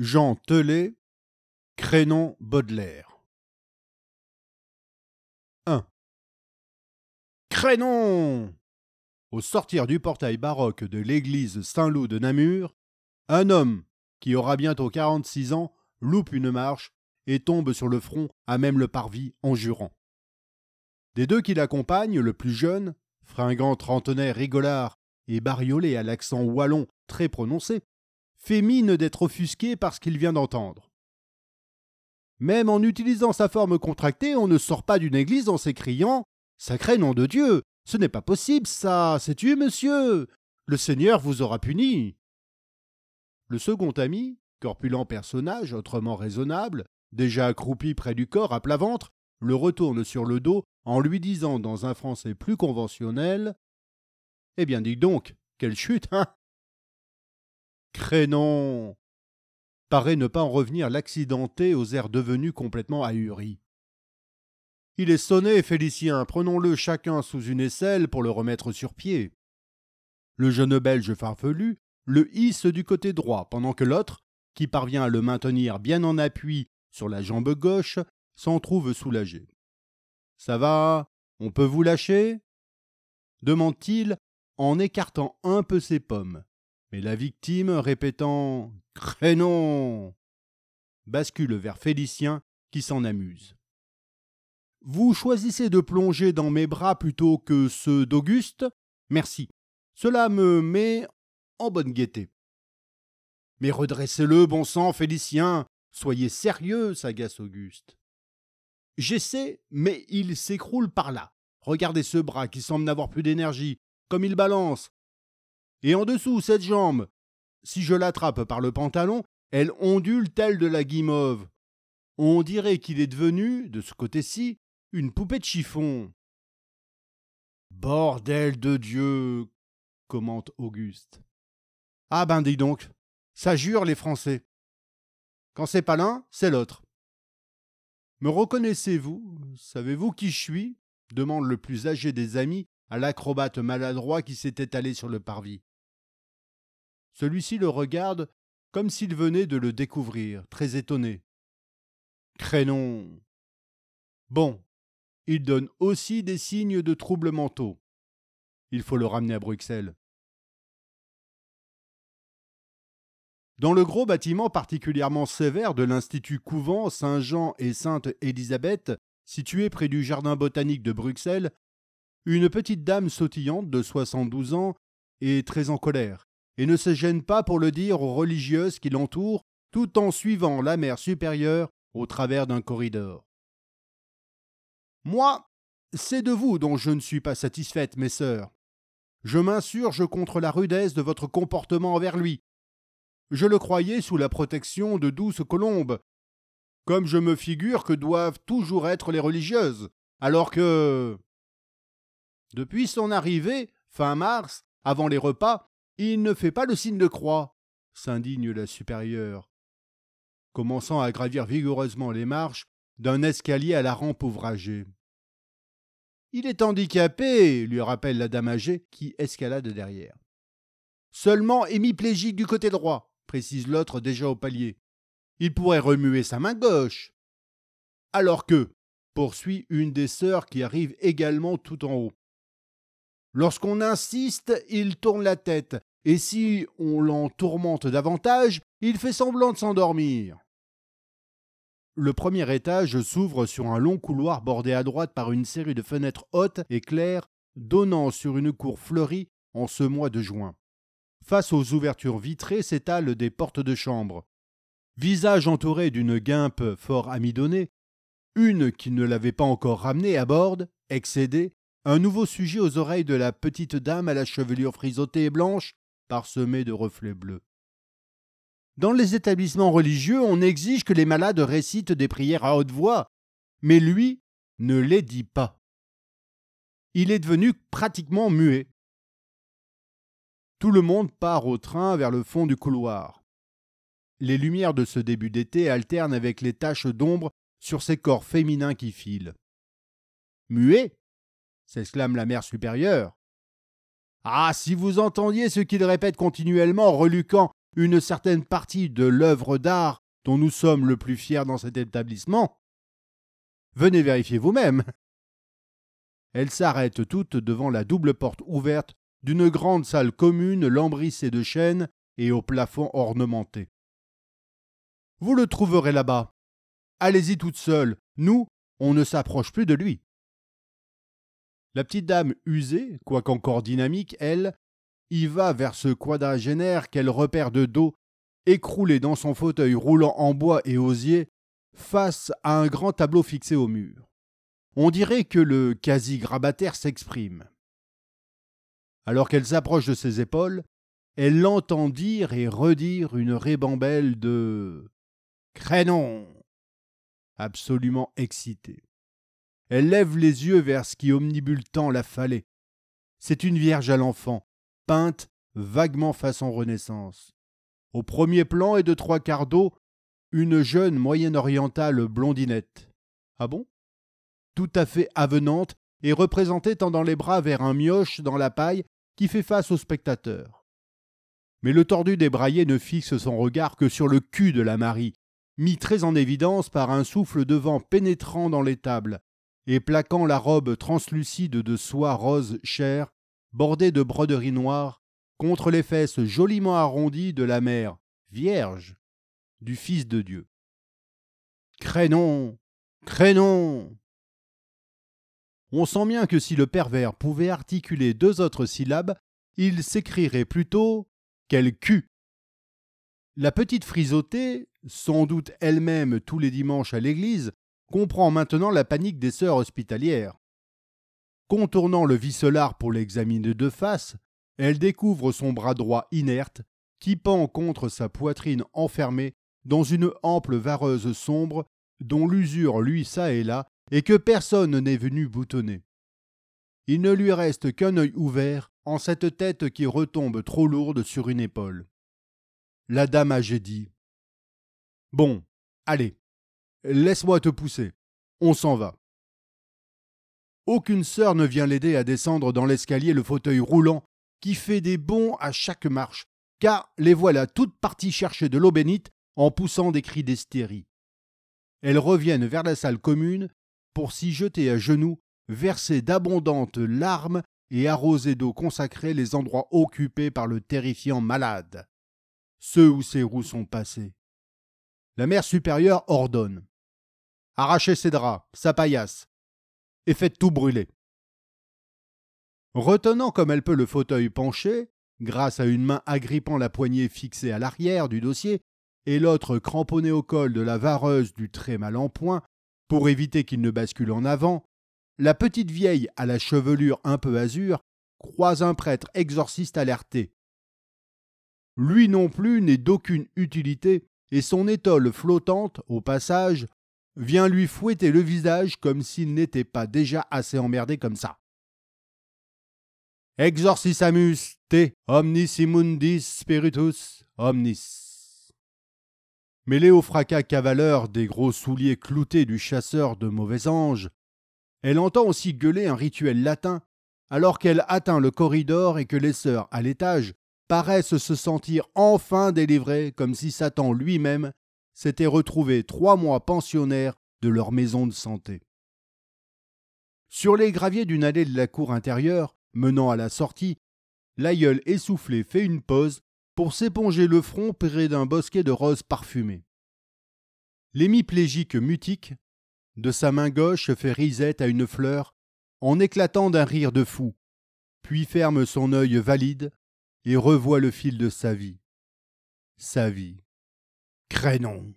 Jean Telet, Crénon Baudelaire. 1. Crénon Au sortir du portail baroque de l'église Saint-Loup de Namur, un homme, qui aura bientôt 46 ans, loupe une marche et tombe sur le front à même le parvis en jurant. Des deux qui l'accompagnent, le plus jeune, fringant trentenaire rigolard et bariolé à l'accent wallon très prononcé, fait mine d'être offusqué par ce qu'il vient d'entendre. Même en utilisant sa forme contractée, on ne sort pas d'une église en s'écriant Sacré nom de Dieu! Ce n'est pas possible, ça! Sais-tu, monsieur! Le Seigneur vous aura puni! Le second ami, corpulent personnage autrement raisonnable, déjà accroupi près du corps à plat ventre, le retourne sur le dos en lui disant dans un français plus conventionnel Eh bien, dis donc, quelle chute, hein Crénon paraît ne pas en revenir l'accidenté aux airs devenus complètement ahuris. Il est sonné, Félicien, prenons-le chacun sous une aisselle pour le remettre sur pied. Le jeune Belge farfelu le hisse du côté droit, pendant que l'autre, qui parvient à le maintenir bien en appui sur la jambe gauche, s'en trouve soulagé. Ça va? On peut vous lâcher demande-t-il en écartant un peu ses pommes. Mais la victime, répétant Crénon bascule vers Félicien qui s'en amuse. Vous choisissez de plonger dans mes bras plutôt que ceux d'Auguste Merci. Cela me met en bonne gaieté. Mais redressez-le, bon sang, Félicien. Soyez sérieux, s'agace Auguste. J'essaie, mais il s'écroule par là. Regardez ce bras qui semble n'avoir plus d'énergie, comme il balance. Et en dessous, cette jambe. Si je l'attrape par le pantalon, elle ondule telle de la guimauve. On dirait qu'il est devenu, de ce côté-ci, une poupée de chiffon. Bordel de Dieu commente Auguste. Ah ben dis donc, ça jure les Français. Quand c'est pas l'un, c'est l'autre. Me reconnaissez-vous? Savez-vous qui je suis? demande le plus âgé des amis à l'acrobate maladroit qui s'est étalé sur le parvis. Celui-ci le regarde comme s'il venait de le découvrir, très étonné. Crénon. Bon, il donne aussi des signes de troubles mentaux. Il faut le ramener à Bruxelles. Dans le gros bâtiment particulièrement sévère de l'Institut Couvent Saint-Jean et Sainte-Élisabeth, situé près du Jardin botanique de Bruxelles, une petite dame sautillante de 72 ans est très en colère et ne se gêne pas pour le dire aux religieuses qui l'entourent tout en suivant la mer supérieure au travers d'un corridor. Moi, c'est de vous dont je ne suis pas satisfaite, mes sœurs. Je m'insurge contre la rudesse de votre comportement envers lui. Je le croyais sous la protection de douces colombes, comme je me figure que doivent toujours être les religieuses, alors que. Depuis son arrivée, fin mars, avant les repas, il ne fait pas le signe de croix, s'indigne la supérieure, commençant à gravir vigoureusement les marches d'un escalier à la rampe ouvragée. Il est handicapé, lui rappelle la dame âgée qui escalade derrière. Seulement hémiplégique du côté droit, précise l'autre déjà au palier. Il pourrait remuer sa main gauche. Alors que, poursuit une des sœurs qui arrive également tout en haut. Lorsqu'on insiste, il tourne la tête, et si on l'en tourmente davantage, il fait semblant de s'endormir. Le premier étage s'ouvre sur un long couloir bordé à droite par une série de fenêtres hautes et claires donnant sur une cour fleurie en ce mois de juin. Face aux ouvertures vitrées s'étalent des portes de chambre. Visage entouré d'une guimpe fort amidonnée, une qui ne l'avait pas encore ramené à bord, excédée, un nouveau sujet aux oreilles de la petite dame à la chevelure frisotée et blanche, parsemée de reflets bleus. Dans les établissements religieux, on exige que les malades récitent des prières à haute voix, mais lui ne les dit pas. Il est devenu pratiquement muet. Tout le monde part au train vers le fond du couloir. Les lumières de ce début d'été alternent avec les taches d'ombre sur ces corps féminins qui filent. Muet s'exclame la mère supérieure. Ah, si vous entendiez ce qu'il répète continuellement, reluquant une certaine partie de l'œuvre d'art dont nous sommes le plus fiers dans cet établissement Venez vérifier vous-même. Elles s'arrêtent toutes devant la double porte ouverte d'une grande salle commune lambrissée de chênes et au plafond ornementé. Vous le trouverez là-bas. Allez-y toute seule. Nous, on ne s'approche plus de lui. La petite dame usée, quoiqu'encore dynamique, elle, y va vers ce quadragénaire qu'elle repère de dos, écroulé dans son fauteuil roulant en bois et osier, face à un grand tableau fixé au mur. On dirait que le quasi-grabataire s'exprime. Alors qu'elle s'approche de ses épaules, elle l'entend dire et redire une rébambelle de Crénon absolument excitée. Elle lève les yeux vers ce qui omnibule tant la fallait. C'est une vierge à l'enfant, peinte vaguement façon Renaissance. Au premier plan et de trois quarts d'eau, une jeune moyenne-orientale blondinette. Ah bon? Tout à fait avenante et représentée tendant les bras vers un mioche dans la paille qui fait face au spectateur. Mais le tordu débraillé ne fixe son regard que sur le cul de la Marie, mis très en évidence par un souffle de vent pénétrant dans l'étable, et plaquant la robe translucide de soie rose chair, bordée de broderies noires, contre les fesses joliment arrondies de la mère vierge du Fils de Dieu. Crénon Crénon On sent bien que si le pervers pouvait articuler deux autres syllabes, il s'écrirait plutôt Quel cul La petite frisotée, sans doute elle-même tous les dimanches à l'église, comprend maintenant la panique des sœurs hospitalières. Contournant le visselard pour l'examiner de face, elle découvre son bras droit inerte qui pend contre sa poitrine enfermée dans une ample vareuse sombre dont l'usure lui ça et là et que personne n'est venu boutonner. Il ne lui reste qu'un œil ouvert en cette tête qui retombe trop lourde sur une épaule. La dame âgée dit Bon, allez, Laisse-moi te pousser. On s'en va. Aucune sœur ne vient l'aider à descendre dans l'escalier le fauteuil roulant qui fait des bonds à chaque marche, car les voilà toutes parties chercher de l'eau bénite en poussant des cris d'hystérie. Elles reviennent vers la salle commune pour s'y jeter à genoux, verser d'abondantes larmes et arroser d'eau consacrée les endroits occupés par le terrifiant malade, ceux où ses roues sont passées. La mère supérieure ordonne Arrachez ses draps, sa paillasse, et faites tout brûler. Retenant comme elle peut le fauteuil penché, grâce à une main agrippant la poignée fixée à l'arrière du dossier et l'autre cramponnée au col de la vareuse du très mal en point, pour éviter qu'il ne bascule en avant, la petite vieille à la chevelure un peu azur croise un prêtre exorciste alerté. Lui non plus n'est d'aucune utilité, et son étole flottante, au passage, vient lui fouetter le visage comme s'il n'était pas déjà assez emmerdé comme ça. Exorcisamus te omnis immundis spiritus omnis. Mêlé au fracas cavaleur des gros souliers cloutés du chasseur de mauvais anges, elle entend aussi gueuler un rituel latin alors qu'elle atteint le corridor et que les sœurs à l'étage paraissent se sentir enfin délivrées comme si Satan lui-même s'était retrouvé trois mois pensionnaire de leur maison de santé. Sur les graviers d'une allée de la cour intérieure, menant à la sortie, l'aïeul essoufflé fait une pause pour s'éponger le front près d'un bosquet de roses parfumées. L'hémiplégique mutique, de sa main gauche, fait risette à une fleur, en éclatant d'un rire de fou, puis ferme son œil valide et revoit le fil de sa vie. Sa vie. Crénon.